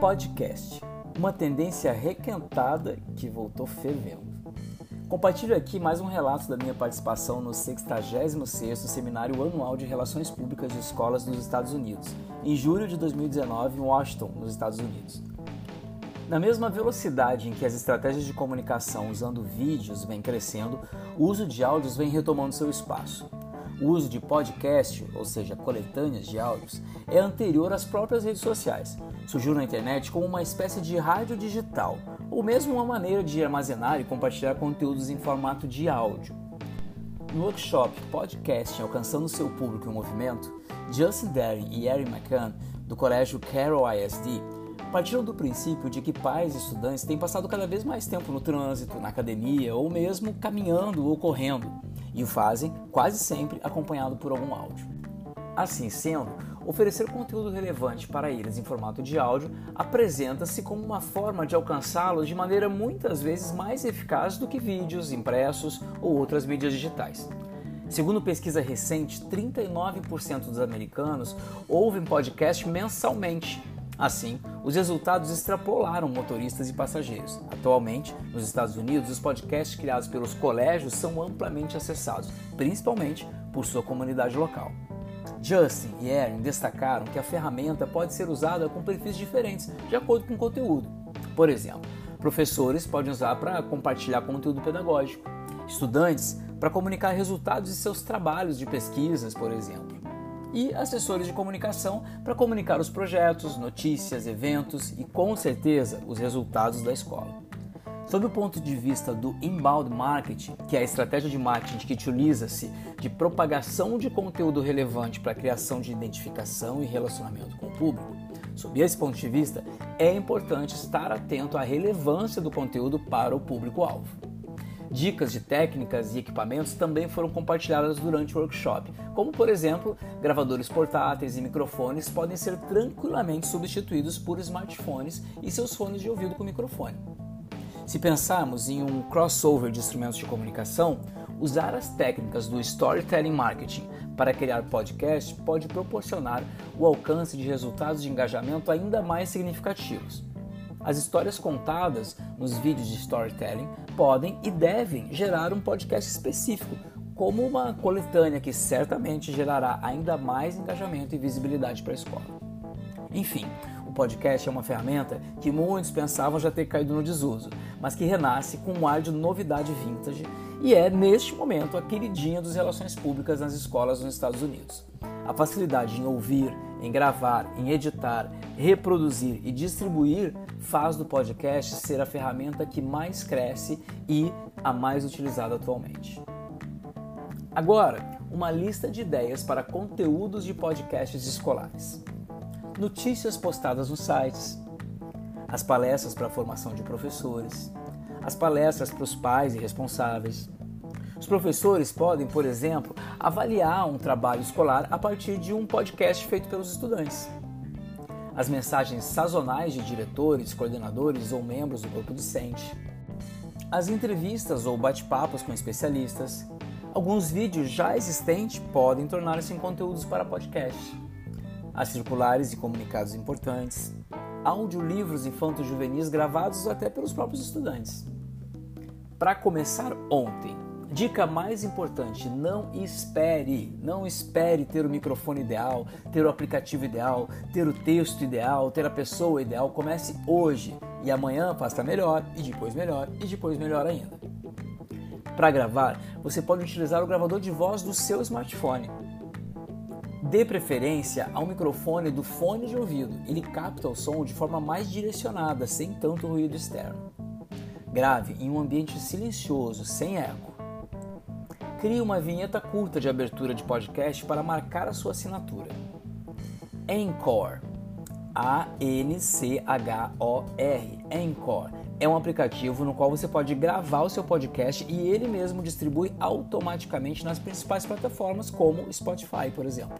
Podcast, uma tendência requentada que voltou fervendo. Compartilho aqui mais um relato da minha participação no 66º Seminário Anual de Relações Públicas de Escolas dos Estados Unidos, em julho de 2019 em Washington, nos Estados Unidos. Na mesma velocidade em que as estratégias de comunicação usando vídeos vêm crescendo, o uso de áudios vem retomando seu espaço. O uso de podcast, ou seja, coletâneas de áudios, é anterior às próprias redes sociais. Surgiu na internet como uma espécie de rádio digital, ou mesmo uma maneira de armazenar e compartilhar conteúdos em formato de áudio. No workshop Podcast Alcançando Seu Público em Movimento, Justin Derry e Erin McCann, do colégio Carroll ISD, partiram do princípio de que pais e estudantes têm passado cada vez mais tempo no trânsito, na academia ou mesmo caminhando ou correndo, e o fazem quase sempre acompanhado por algum áudio. Assim sendo, oferecer conteúdo relevante para eles em formato de áudio apresenta-se como uma forma de alcançá-los de maneira muitas vezes mais eficaz do que vídeos impressos ou outras mídias digitais. Segundo pesquisa recente, 39% dos americanos ouvem podcast mensalmente Assim, os resultados extrapolaram motoristas e passageiros. Atualmente, nos Estados Unidos, os podcasts criados pelos colégios são amplamente acessados, principalmente por sua comunidade local. Justin e Erin destacaram que a ferramenta pode ser usada com perfis diferentes, de acordo com o conteúdo. Por exemplo, professores podem usar para compartilhar conteúdo pedagógico, estudantes para comunicar resultados de seus trabalhos de pesquisas, por exemplo e assessores de comunicação para comunicar os projetos, notícias, eventos e, com certeza, os resultados da escola. Sob o ponto de vista do inbound marketing, que é a estratégia de marketing que utiliza-se de propagação de conteúdo relevante para a criação de identificação e relacionamento com o público, sob esse ponto de vista, é importante estar atento à relevância do conteúdo para o público-alvo. Dicas de técnicas e equipamentos também foram compartilhadas durante o workshop, como por exemplo, gravadores portáteis e microfones podem ser tranquilamente substituídos por smartphones e seus fones de ouvido com microfone. Se pensarmos em um crossover de instrumentos de comunicação, usar as técnicas do storytelling marketing para criar podcast pode proporcionar o alcance de resultados de engajamento ainda mais significativos. As histórias contadas nos vídeos de storytelling podem e devem gerar um podcast específico, como uma coletânea que certamente gerará ainda mais engajamento e visibilidade para a escola. Enfim, o podcast é uma ferramenta que muitos pensavam já ter caído no desuso, mas que renasce com um ar de novidade vintage e é, neste momento, a queridinha das relações públicas nas escolas nos Estados Unidos. A facilidade em ouvir, em gravar, em editar, reproduzir e distribuir faz do podcast ser a ferramenta que mais cresce e a mais utilizada atualmente. Agora, uma lista de ideias para conteúdos de podcasts escolares. Notícias postadas nos sites, as palestras para a formação de professores, as palestras para os pais e responsáveis, os professores podem, por exemplo, avaliar um trabalho escolar a partir de um podcast feito pelos estudantes. As mensagens sazonais de diretores, coordenadores ou membros do corpo docente. As entrevistas ou bate-papos com especialistas. Alguns vídeos já existentes podem tornar-se em conteúdos para podcast. As circulares e comunicados importantes. Audiolivros infanto-juvenis gravados até pelos próprios estudantes. Para começar ontem, Dica mais importante: não espere, não espere ter o microfone ideal, ter o aplicativo ideal, ter o texto ideal, ter a pessoa ideal. Comece hoje e amanhã faça melhor, e depois melhor, e depois melhor ainda. Para gravar, você pode utilizar o gravador de voz do seu smartphone. Dê preferência ao microfone do fone de ouvido, ele capta o som de forma mais direcionada, sem tanto ruído externo. Grave em um ambiente silencioso, sem eco. Crie uma vinheta curta de abertura de podcast para marcar a sua assinatura. Anchor. A-N-C-H-O-R. Anchor é um aplicativo no qual você pode gravar o seu podcast e ele mesmo distribui automaticamente nas principais plataformas, como Spotify, por exemplo.